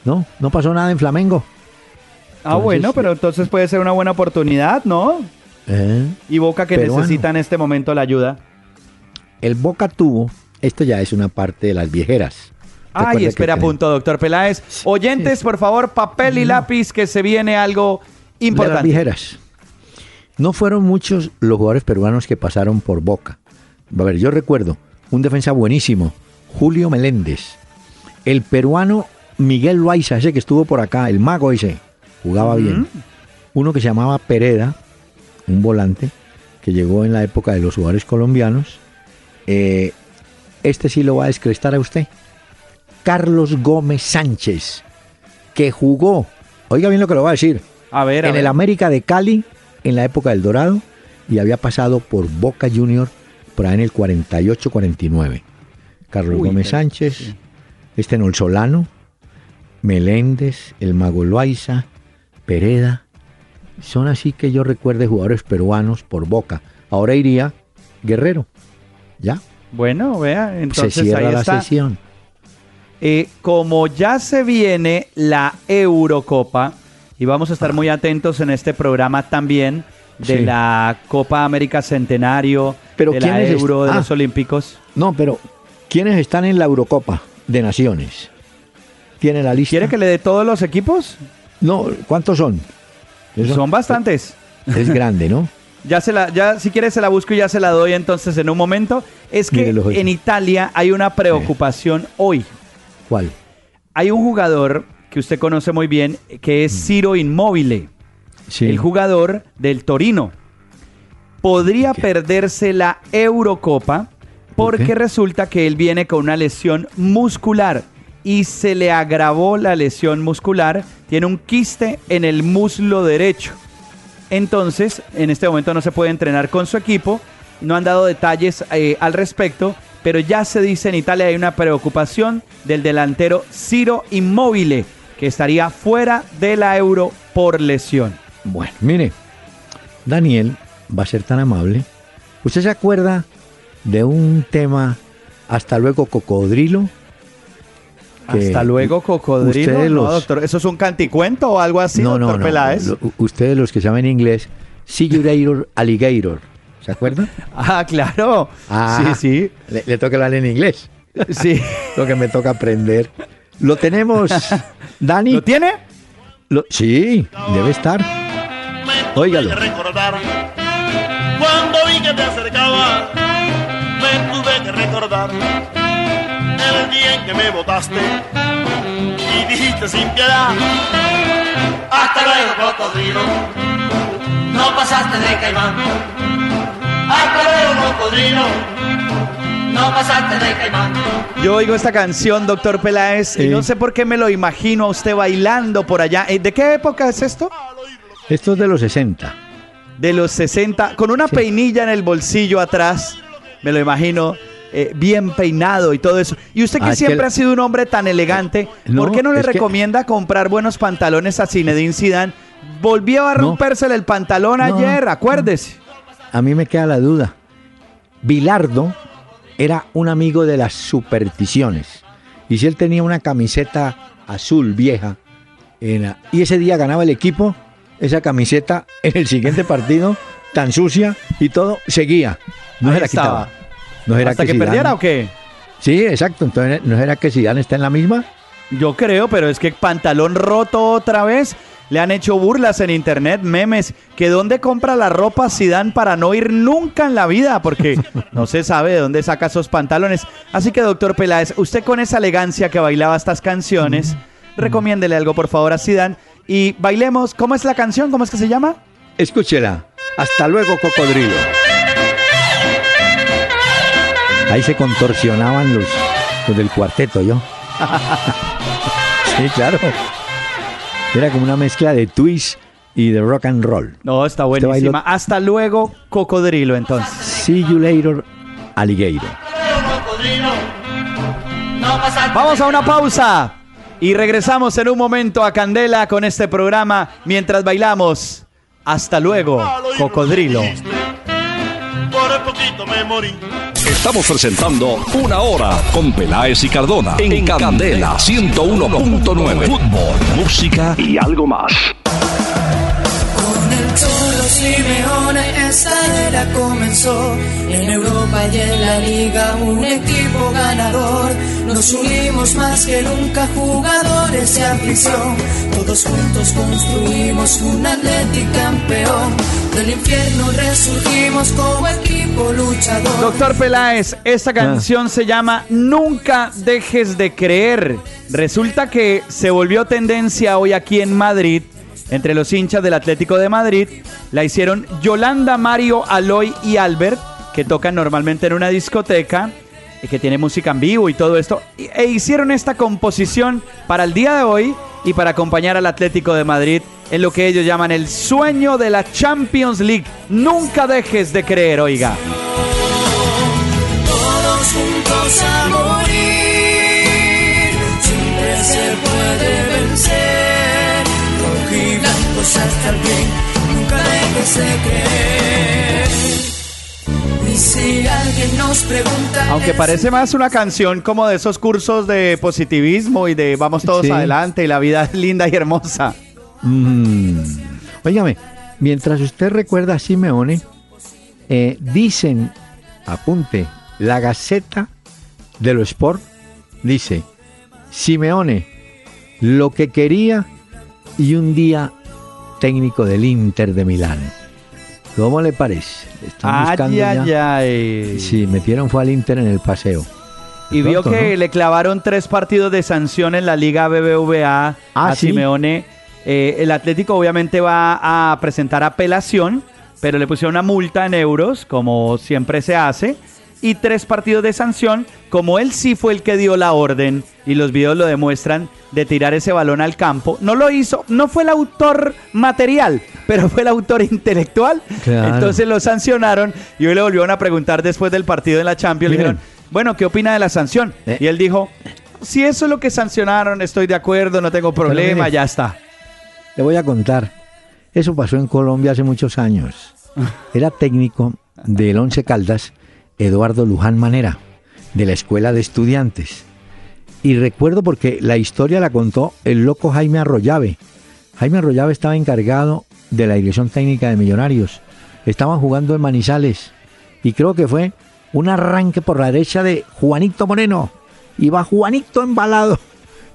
no, no pasó nada en Flamengo. Ah, Entonces, bueno, pero entonces puede ser una buena oportunidad, ¿no? ¿Eh? Y Boca que Peruano. necesita en este momento la ayuda. El Boca tuvo, esto ya es una parte de las viejeras. Ay, que espera, tenemos- punto, doctor Peláez. Oyentes, por favor, papel y lápiz, que se viene algo de las importante. viejeras. No fueron muchos los jugadores peruanos que pasaron por Boca. A ver, yo recuerdo un defensa buenísimo, Julio Meléndez. El peruano Miguel Loaiza, ese que estuvo por acá, el mago ese, jugaba bien. Uno que se llamaba Pereda, un volante, que llegó en la época de los jugadores colombianos. Eh, este sí lo va a descrestar a usted. Carlos Gómez Sánchez, que jugó, oiga bien lo que lo va a decir, A ver, a en ver. el América de Cali, en la época del Dorado, y había pasado por Boca Junior por ahí en el 48-49. Carlos Uy, Gómez Sánchez, sí. este Solano, Meléndez, el Mago Loaiza, Pereda. Son así que yo recuerde jugadores peruanos por Boca. Ahora iría Guerrero. ¿Ya? Bueno, vea, entonces Se cierra ahí la está. sesión. Eh, como ya se viene la Eurocopa, y vamos a estar muy atentos en este programa también de Sí. la Copa América Centenario, Pero de la ¿quiénes est- Euro, de ah. los Olímpicos. No, pero ¿Quiénes están en la Eurocopa de Naciones? ¿Tiene la lista? ¿Quiere que le dé todos los equipos? No, ¿cuántos son? Eso Son bastantes. Es grande, ¿no? Ya se la, ya si quieres se la busco y ya se la doy entonces en un momento. Es que en Italia hay una preocupación hoy. ¿Cuál? Hay un jugador que usted conoce muy bien que es Ciro Mm. Sí. el jugador del Torino. Podría perderse la Eurocopa ¿Por porque resulta que él viene con una lesión muscular y se le agravó la lesión muscular. Tiene un quiste en el muslo derecho. Entonces, en este momento no se puede entrenar con su equipo. No han dado detalles eh, al respecto, pero ya se dice en Italia hay una preocupación del delantero Ciro Immobile, que estaría fuera de la Euro por lesión. Bueno, mire, Daniel va a ser tan amable. ¿Usted se acuerda de un tema Hasta luego cocodrilo? Que Hasta luego, cocodrilo. ustedes No, doctor, ¿eso es un canticuento o algo así, no, doctor no. Peláez? Lo- ustedes los que saben inglés, later, alligator. ¿Se acuerdan? Ah, claro. Ah, Sí, Le, le toca hablar en inglés. sí. Sí. Lo que me toca aprender. Lo tenemos, Dani. ¿Lo tiene? Lo- sí, debe estar. Óigalo. recordar cuando vi que te acercaba. Me tuve que recordar el día en que me botaste y dijiste sin piedad. Hasta luego, cocodrilo. No pasaste de caimán. Hasta luego, cocodrilo. No pasaste de caimán. Yo oigo esta canción, doctor Peláez, y no sé por qué me lo imagino a usted bailando por allá. Eh, ¿De qué época es esto? Esto es de los 60. De los 60, con una peinilla en el bolsillo atrás, me lo imagino, eh, bien peinado y todo eso. Y usted que Ah, que siempre ha sido un hombre tan elegante, No, ¿por qué no le que- recomienda comprar buenos pantalones a Zinedine Zidane? Volvió a No. rompérsele el pantalón No. ayer, acuérdese. A mí me queda la duda. Bilardo era un amigo de las supersticiones. Y si él tenía una camiseta azul vieja la- y ese día ganaba el equipo, esa camiseta en el siguiente partido, tan sucia y todo, seguía. No Ahí se la estaba. quitaba. No era ¿Hasta que, Zidane- perdiera o qué? Sí, exacto. Entonces, ¿no era que Zidane está en la misma? Yo creo, pero es que pantalón roto otra vez. Le han hecho burlas en internet, memes, que dónde compra la ropa Zidane para no ir nunca en la vida, porque no se sabe de dónde saca esos pantalones. Así que, doctor Peláez, usted con esa elegancia que bailaba estas canciones, recomiéndele algo, por favor, a Zidane. Y bailemos, ¿cómo es la canción? ¿Cómo es que se llama? Escúchela. Hasta luego, cocodrilo. Ahí se contorsionaban los, los del cuarteto, ¿yo? sí, claro. Era como una mezcla de twist y de rock and roll. No, está buenísima. bailó- Hasta luego, cocodrilo, entonces. See you later, alligator. Vamos a una pausa y regresamos en un momento a Candela con este programa mientras bailamos. Hasta luego, cocodrilo. Por poquito me morí. Estamos presentando Una Hora con Peláez y Cardona en Candela 101.9. Fútbol, música y algo más. Con el Cholo Simeone esta era comenzó En Europa y en la Liga un equipo ganador Nos unimos más que nunca jugadores de afición Todos juntos construimos un Atlético campeón Del infierno resurgimos como equipo luchador Doctor Peláez, esta canción se llama Nunca dejes de creer. Resulta que se volvió tendencia hoy aquí en Madrid, entre los hinchas del Atlético de Madrid. La hicieron Yolanda, Mario, Aloy y Albert, que tocan normalmente en una discoteca, que tiene música en vivo y todo esto. E hicieron esta composición para el día de hoy y para acompañar al Atlético de Madrid en lo que ellos llaman el sueño de la Champions League. Nunca dejes de creer, oiga. todos juntos a morir. Siempre se puede vencer. Hasta el fin. Nunca dejes de creer. Y si alguien nos pregunta. Aunque parece más una canción como de esos cursos de positivismo y de vamos todos Sí. adelante y la vida es linda y hermosa. Mm. Óigame, mientras usted recuerda a Simeone, eh, dicen, apunte, la Gaceta de lo Sport dice, Simeone, lo que quería y un día técnico del Inter de Milán. ¿Cómo le parece? Están buscando Ay, ay, ya- ay. Sí, metieron fue al Inter en el paseo. Y vio que ¿no? le clavaron tres partidos de sanción en la Liga BBVA Ah, a ¿sí? Simeone. Eh, el Atlético obviamente va a presentar apelación, pero le pusieron una multa en euros, como siempre se hace, y tres partidos de sanción, como él sí fue el que dio la orden, y los videos lo demuestran, de tirar ese balón al campo. No lo hizo, no fue el autor material, pero fue el autor intelectual. Claro. Entonces lo sancionaron y hoy le volvieron a preguntar después del partido en la Champions. Le dijeron, bueno, ¿qué opina de la sanción? Eh. Y él dijo, si eso es lo que sancionaron, estoy de acuerdo, no tengo problema, mire. ya está. Le voy a contar. Eso pasó en Colombia hace muchos años. Era técnico del Once Caldas, Eduardo Luján Manera, de la Escuela de Estudiantes. Y recuerdo porque la historia la contó el loco Jaime Arroyave. Jaime Arroyave estaba encargado de la dirección técnica de Millonarios. Estaban jugando en Manizales. Y creo que fue un arranque por la derecha de Juanito Moreno. Iba Juanito embalado.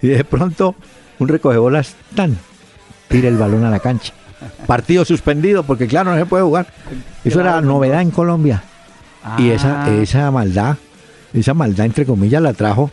Y de pronto un recogebolas tan tira el balón a la cancha. Partido suspendido porque claro no se puede jugar. Eso era novedad en Colombia. Y esa, Ah. esa maldad, esa maldad entre comillas la trajo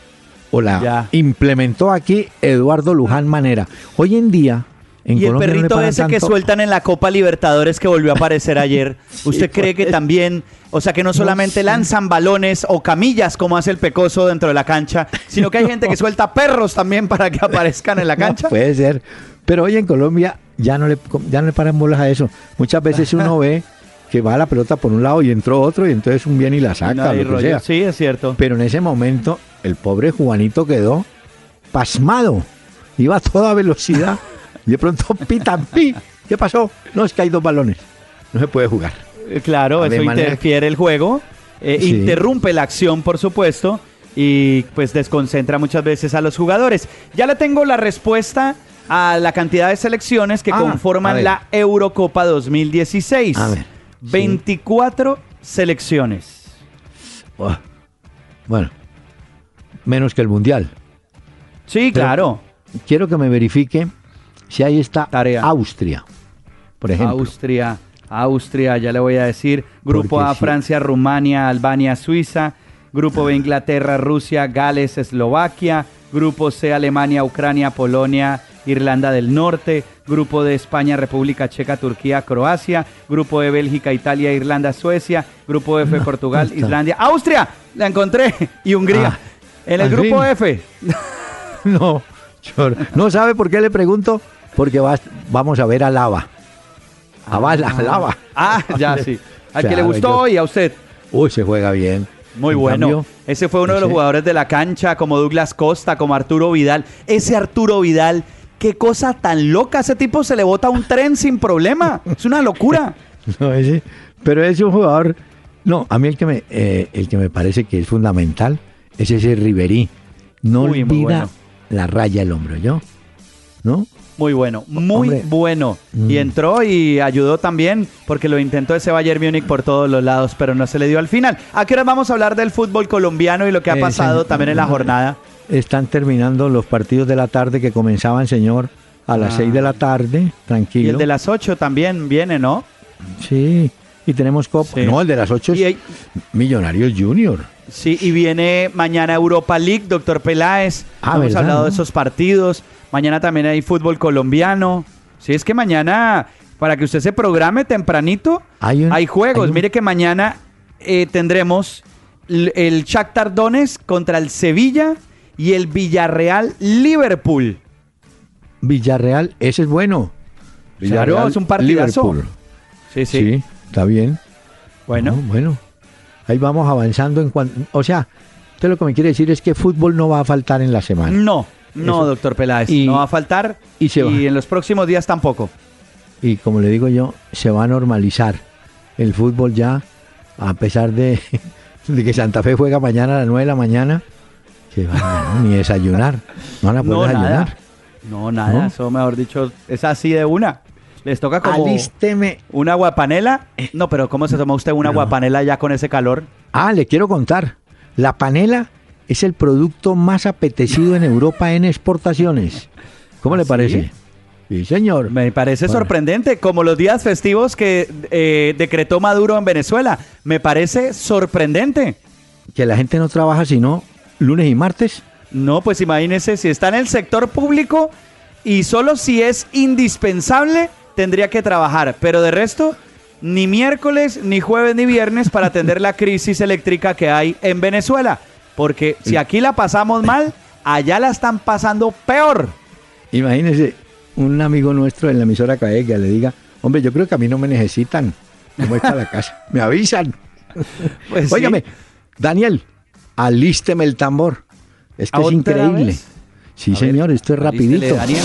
o la Ya. implementó aquí Eduardo Luján Manera. Hoy en día en y el Colombia perrito ese que sueltan en la Copa Libertadores que volvió a aparecer ayer, ¿usted cree que pues. también, o sea, que no solamente lanzan balones o camillas como hace el pecoso dentro de la cancha, sino que hay gente que suelta perros también para que aparezcan en la No, cancha? puede ser. Pero hoy en Colombia ya no le ya no le paran bolas a eso. Muchas veces uno ve que va la pelota por un lado y entró otro y entonces un viene y la saca, No hay lo que rollo. sea. Sí, es cierto. Pero en ese momento el pobre Juanito quedó pasmado. Iba a toda velocidad y de pronto pitan pi. ¿Qué pasó? No, es que hay dos balones. No se puede jugar. Eh, Claro, De eso interfiere el juego, eh, Sí. interrumpe la acción, por supuesto, y pues desconcentra muchas veces a los jugadores. Ya le tengo la respuesta a la cantidad de selecciones que Ah, conforman la Eurocopa 2016. A ver, sí. 24 selecciones. Buah. Bueno, menos que el Mundial. Sí, Pero- claro. Quiero que me verifique si ahí está Tarea. Austria, por ejemplo. Austria, Austria, ya le voy a decir. Grupo Porque A, sí. Francia, Rumania, Albania, Suiza. Grupo B, Inglaterra, Rusia, Gales, Eslovaquia. Grupo C, Alemania, Ucrania, Polonia, Irlanda del Norte. Grupo D, España, República Checa, Turquía, Croacia. Grupo E, Bélgica, Italia, Irlanda, Suecia. Grupo F, No, Portugal. Islandia. ¡Austria! La encontré. Y Hungría. Ah, en el grupo fin. F. No, yo- no sabe por qué le pregunto, porque vas- vamos a ver a Lava. A Bala, Lava. Ah, ya sí. Al que le gustó yo- y a usted. Uy, se juega bien. Muy En bueno. cambio, ese fue uno de los ese- jugadores de la cancha, como Douglas Costa, como Arturo Vidal. Ese Arturo Vidal, qué cosa tan loca. Ese tipo se le bota un tren sin problema. Es una locura. No, ese- pero es un jugador. No, a mí el que me, eh, el que me parece que es fundamental es ese Riverí. No Uy, olvida bueno. la raya el hombro, ¿yo? ¿No? Muy bueno, muy Hombre. bueno. Mm. Y entró y ayudó también porque lo intentó ese Bayern Múnich por todos los lados, pero no se le dio al final. ¿A qué hora vamos a hablar del fútbol colombiano y lo que ha pasado también en la jornada? Están terminando los partidos de la tarde que comenzaban, señor, a las Ah. 6 de la tarde, tranquilo. Y el de las 8 también viene, ¿no? Sí, y tenemos Copa. Sí. No, el de las 8 es Y Millonarios Junior. Sí, y viene mañana Europa League, doctor Peláez. Ah, Hemos ¿verdad, hablado de esos partidos. Mañana también hay fútbol colombiano. Sí, es que mañana, para que usted se programe tempranito, Hay un- juegos. hay un- Mire que mañana eh, tendremos el Shakhtar Donetsk contra el Sevilla y el Villarreal Liverpool. Villarreal, ese es bueno. Claro, es un partidazo. Liverpool. Sí, sí. Sí, está bien. Bueno, No, bueno. Ahí vamos avanzando en cuanto. O sea, usted lo que me quiere decir es que fútbol no va a faltar en la semana. no, no, Eso. doctor Peláez. Y- no va a faltar. y se va. en los próximos días tampoco. Y como le digo yo, se va a normalizar el fútbol ya, a pesar de, de que Santa Fe juega mañana a las 9 de la mañana. Que van a- ni desayunar. No van a poder No, desayunar. nada. No, nada. ¿No? Eso, mejor dicho, es así de una. Les toca como Alísteme. una guapanela. No, pero ¿cómo se toma usted una No. guapanela ya con ese calor? Ah, le quiero contar. La panela es el producto más apetecido en Europa en exportaciones. ¿Cómo le ¿Ah, parece? Sí, señor. Me parece Bueno. sorprendente, como los días festivos que eh, decretó Maduro en Venezuela. Me parece sorprendente. Que la gente no trabaja sino lunes y martes. No, pues imagínese, si está en el sector público y solo si es indispensable, tendría que trabajar. Pero de resto, ni miércoles, ni jueves, ni viernes para atender la crisis eléctrica que hay en Venezuela. Porque si aquí la pasamos mal, allá la están pasando peor. Imagínese un amigo nuestro en la emisora CAE que le diga, hombre, yo creo que a mí no me necesitan. ¿Cómo está la casa? Me avisan. Pues sí. Óigame, Daniel, alísteme el tambor. Es que es ¿Otra increíble. Sí, A ver, señor, esto es rapidito. Daniel.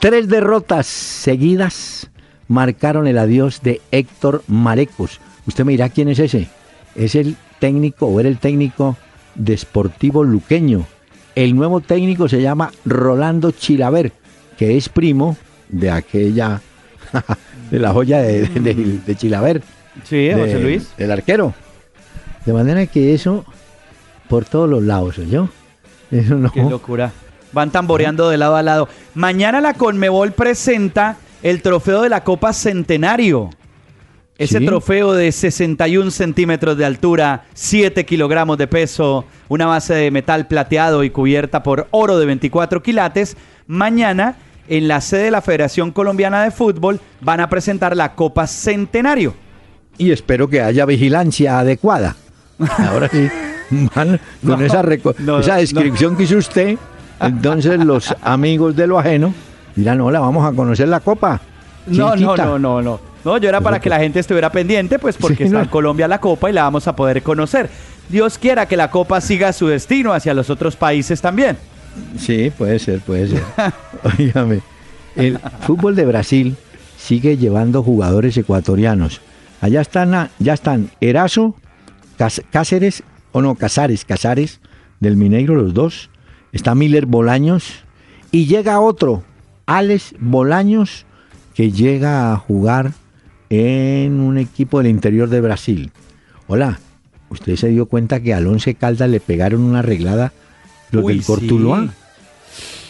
Tres derrotas seguidas marcaron el adiós de Héctor Marecos. Usted me dirá quién es ese. Es el técnico o era el técnico de Sportivo Luqueño. El nuevo técnico se llama Rolando Chilaver, que es primo de aquella, de la joya de, de- de Chilaver. Sí, de- José Luis. Del arquero. De manera que eso, por todos los lados, yo. Eso no. Qué locura. Van tamboreando de lado a lado. Mañana la Conmebol presenta el trofeo de la Copa Centenario. Ese Sí. trofeo de 61 centímetros de altura, 7 kilogramos de peso, una base de metal plateado y cubierta por oro de 24 quilates. Mañana, en la sede de la Federación Colombiana de Fútbol, van a presentar la Copa Centenario. y espero que haya vigilancia adecuada. Ahora sí, con No, esa, no, esa no. descripción que hizo usted, entonces los amigos de lo ajeno dirán, hola, vamos a conocer la copa. No, ¿Quién no, no, no, no. No, yo era para que la gente estuviera pendiente, pues porque está en Colombia la Copa y la vamos a poder conocer. Dios quiera que la Copa siga su destino hacia los otros países también. Sí, puede ser, puede ser. Óigame, el fútbol de Brasil sigue llevando jugadores ecuatorianos. Allá están, ya están Eraso, Cas- Cáceres, o no, Casares, Casares, del Mineiro, los dos. Está Miller Bolaños. Y llega otro, Alex Bolaños, que llega a jugar en un equipo del interior de Brasil. Hola, ¿usted se dio cuenta que al Once Caldas le pegaron una arreglada los Uy, del Cortuluá? sí.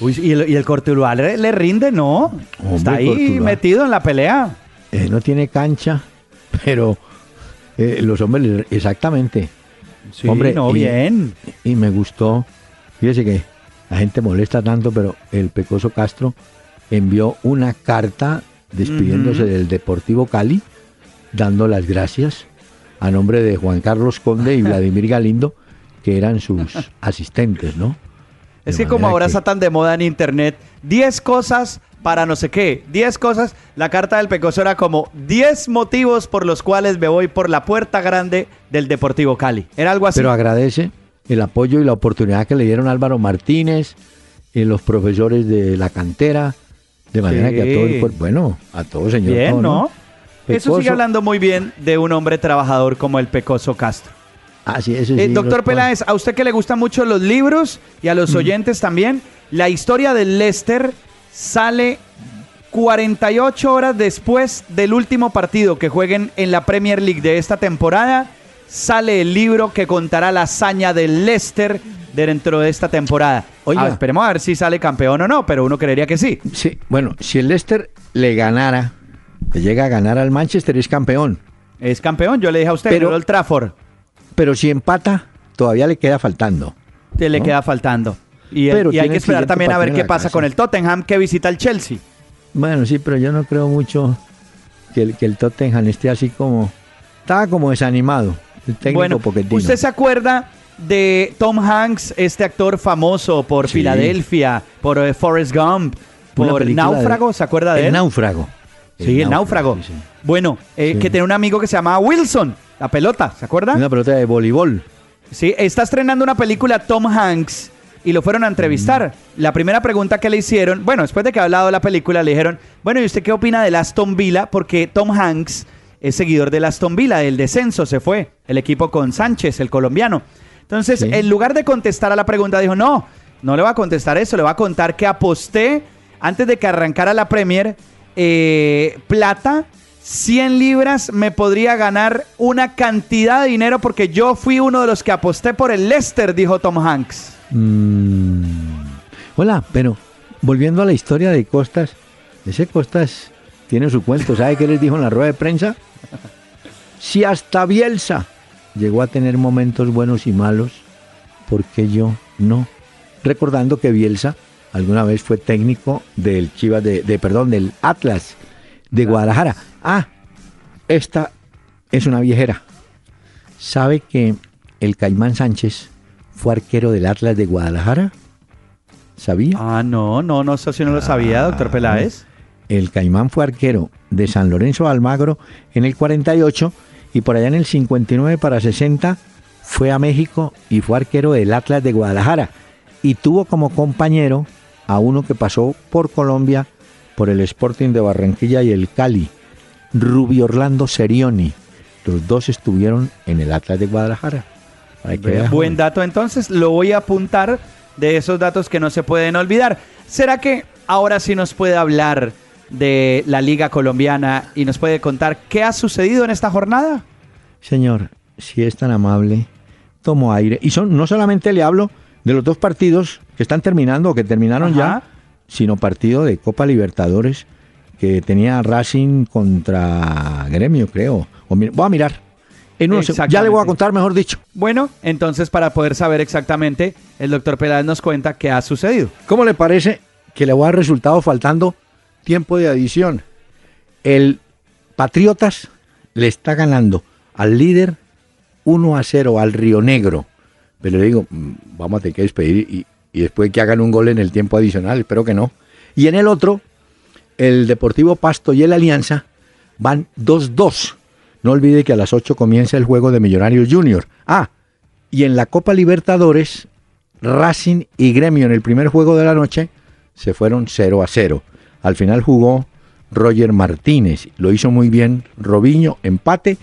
Uy, ¿y el, y el Cortuluá le, le rinde? No. Está ahí Cortuluá. metido en la pelea. Eh, no tiene cancha, pero eh, los hombres, exactamente. Sí, Hombre, no, y- bien. Y me gustó, fíjese que la gente molesta tanto, pero el Pecoso Castro envió una carta despidiéndose del Deportivo Cali, dando las gracias a nombre de Juan Carlos Conde y Vladimir Galindo, que eran sus asistentes, ¿no? Es que como ahora que- está tan de moda en internet, 10 cosas para no sé qué, 10 cosas, la carta del Pecoso era como 10 motivos por los cuales me voy por la puerta grande del Deportivo Cali. Era algo así. Pero agradece el apoyo y la oportunidad que le dieron Álvaro Martínez, y los profesores de la cantera, de manera Sí. que a todo el cuerpo, bueno, a todo señor. bien, todo, ¿no? Eso sigue hablando muy bien de un hombre trabajador como el Pecoso Castro. Ah, sí, eso Eh, sí, doctor Peláez, a usted que le gustan mucho los libros y a los oyentes también, la historia del Leicester sale 48 horas después del último partido que jueguen en la Premier League de esta temporada. Sale el libro que contará la hazaña del Leicester dentro de esta temporada. Oiga. Ah, esperemos a ver si sale campeón o no, pero uno creería que sí. Sí, bueno, si el Leicester le ganara, le llega a ganar al Manchester, es campeón. Es campeón, yo le dije a usted, Pero- el Trafford Pero si empata, todavía le queda faltando. te le ¿no? queda faltando. Y, el- Pero y hay que esperar también a ver qué pasa casa. con el Tottenham que visita el Chelsea. Bueno, sí, pero yo no creo mucho que el, que el Tottenham esté así como... Estaba como desanimado, el técnico Bueno, Pochettino. ¿usted se acuerda de Tom Hanks, este actor famoso por Sí. Filadelfia, por eh, Forrest Gump, por de- Náufrago? ¿Se acuerda de El él? náufrago. sí, el náufrago. sí, sí. Bueno, eh, que tenía un amigo que se llamaba Wilson, la pelota, ¿se acuerda? Una pelota de voleibol. Sí, está estrenando una película Tom Hanks y lo fueron a entrevistar. Mm. La primera pregunta que le hicieron, bueno, después de que ha hablado de la película, le dijeron, bueno, ¿y usted qué opina del Aston Villa? Porque Tom Hanks es seguidor del Aston Villa, del descenso se fue, el equipo con Sánchez, el colombiano. Entonces, Sí. en lugar de contestar a la pregunta, dijo, no, no le va a contestar eso, le va a contar que aposté antes de que arrancara la Premier eh, plata 100 libras me podría ganar una cantidad de dinero porque yo fui uno de los que aposté por el Leicester, dijo Tom Hanks. Mm. Hola, pero volviendo a la historia de Costas, ese Costas tiene su cuento. ¿Sabe qué les dijo en la rueda de prensa? Si hasta Bielsa llegó a tener momentos buenos y malos, ¿por qué yo no? Recordando que Bielsa alguna vez fue técnico del Chivas de, de- perdón, del Atlas de Guadalajara. Ah, esta es una viejera. ¿Sabe que el Caimán Sánchez fue arquero del Atlas de Guadalajara? ¿Sabía? Ah, no, no, no, eso sí no lo sabía, doctor Peláez. El Caimán fue arquero de San Lorenzo de Almagro en el 48 y por allá en el 59 para 60 fue a México y fue arquero del Atlas de Guadalajara y tuvo como compañero a uno que pasó por Colombia por el Sporting de Barranquilla y el Cali, Rubio Orlando Serioni. Los dos estuvieron en el Atlas de Guadalajara. Buen dato, entonces lo voy a apuntar de esos datos que no se pueden olvidar. ¿Será que ahora sí nos puede hablar de la Liga Colombiana y nos puede contar qué ha sucedido en esta jornada? Señor, si es tan amable, tomo aire. Y son, no solamente le hablo de los dos partidos que están terminando o que terminaron ya, sino partido de Copa Libertadores que tenía Racing contra Gremio, creo. O voy a mirar. En unos ya le voy a contar, mejor dicho. Bueno, entonces para poder saber exactamente, el doctor Peláez nos cuenta qué ha sucedido. ¿Cómo le parece que le voy a dar resultado faltando tiempo de adición? El Patriotas le está ganando al líder 1 a 0 al Río Negro. Pero le digo, mm, vamos a tener que despedir y, después que hagan un gol en el tiempo adicional, espero que no. Y en el otro, el Deportivo Pasto y el Alianza van 2-2. No olvide que a las 8 comienza el juego de Millonarios Junior. Ah, y en la Copa Libertadores, Racing y Gremio en el primer juego de la noche se fueron 0 a 0. Al final jugó Roger Martínez, lo hizo muy bien Robiño, empate,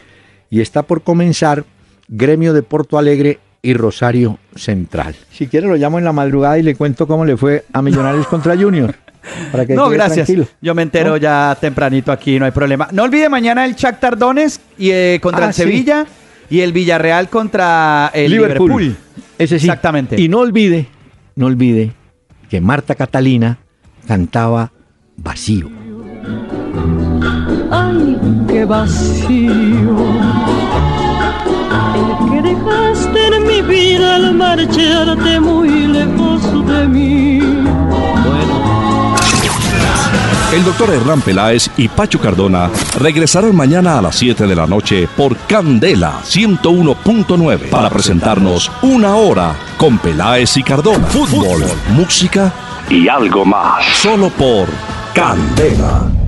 y está por comenzar Gremio de Porto Alegre y Rosario Central. Si quiere lo llamo en la madrugada y le cuento cómo le fue a Millonarios contra Junior. Para que no, gracias. tranquilo. Yo me entero ¿No? ya tempranito aquí, no hay problema. No olvide mañana el Shakhtar Donetsk y, eh, contra Ah, el sí. Sevilla y el Villarreal contra el Liverpool. Liverpool. Ese sí. Exactamente. Y no olvide, no olvide que Marta Catalina cantaba vacío. Ay, qué vacío. El que dejaste en mi vida al marcharte muy lejos de mí. El doctor Hernán Peláez y Pacho Cardona regresarán mañana a las 7 de la noche por Candela 101.9 para presentarnos Una Hora con Peláez y Cardona. Fútbol, música y algo más. Solo por Candela.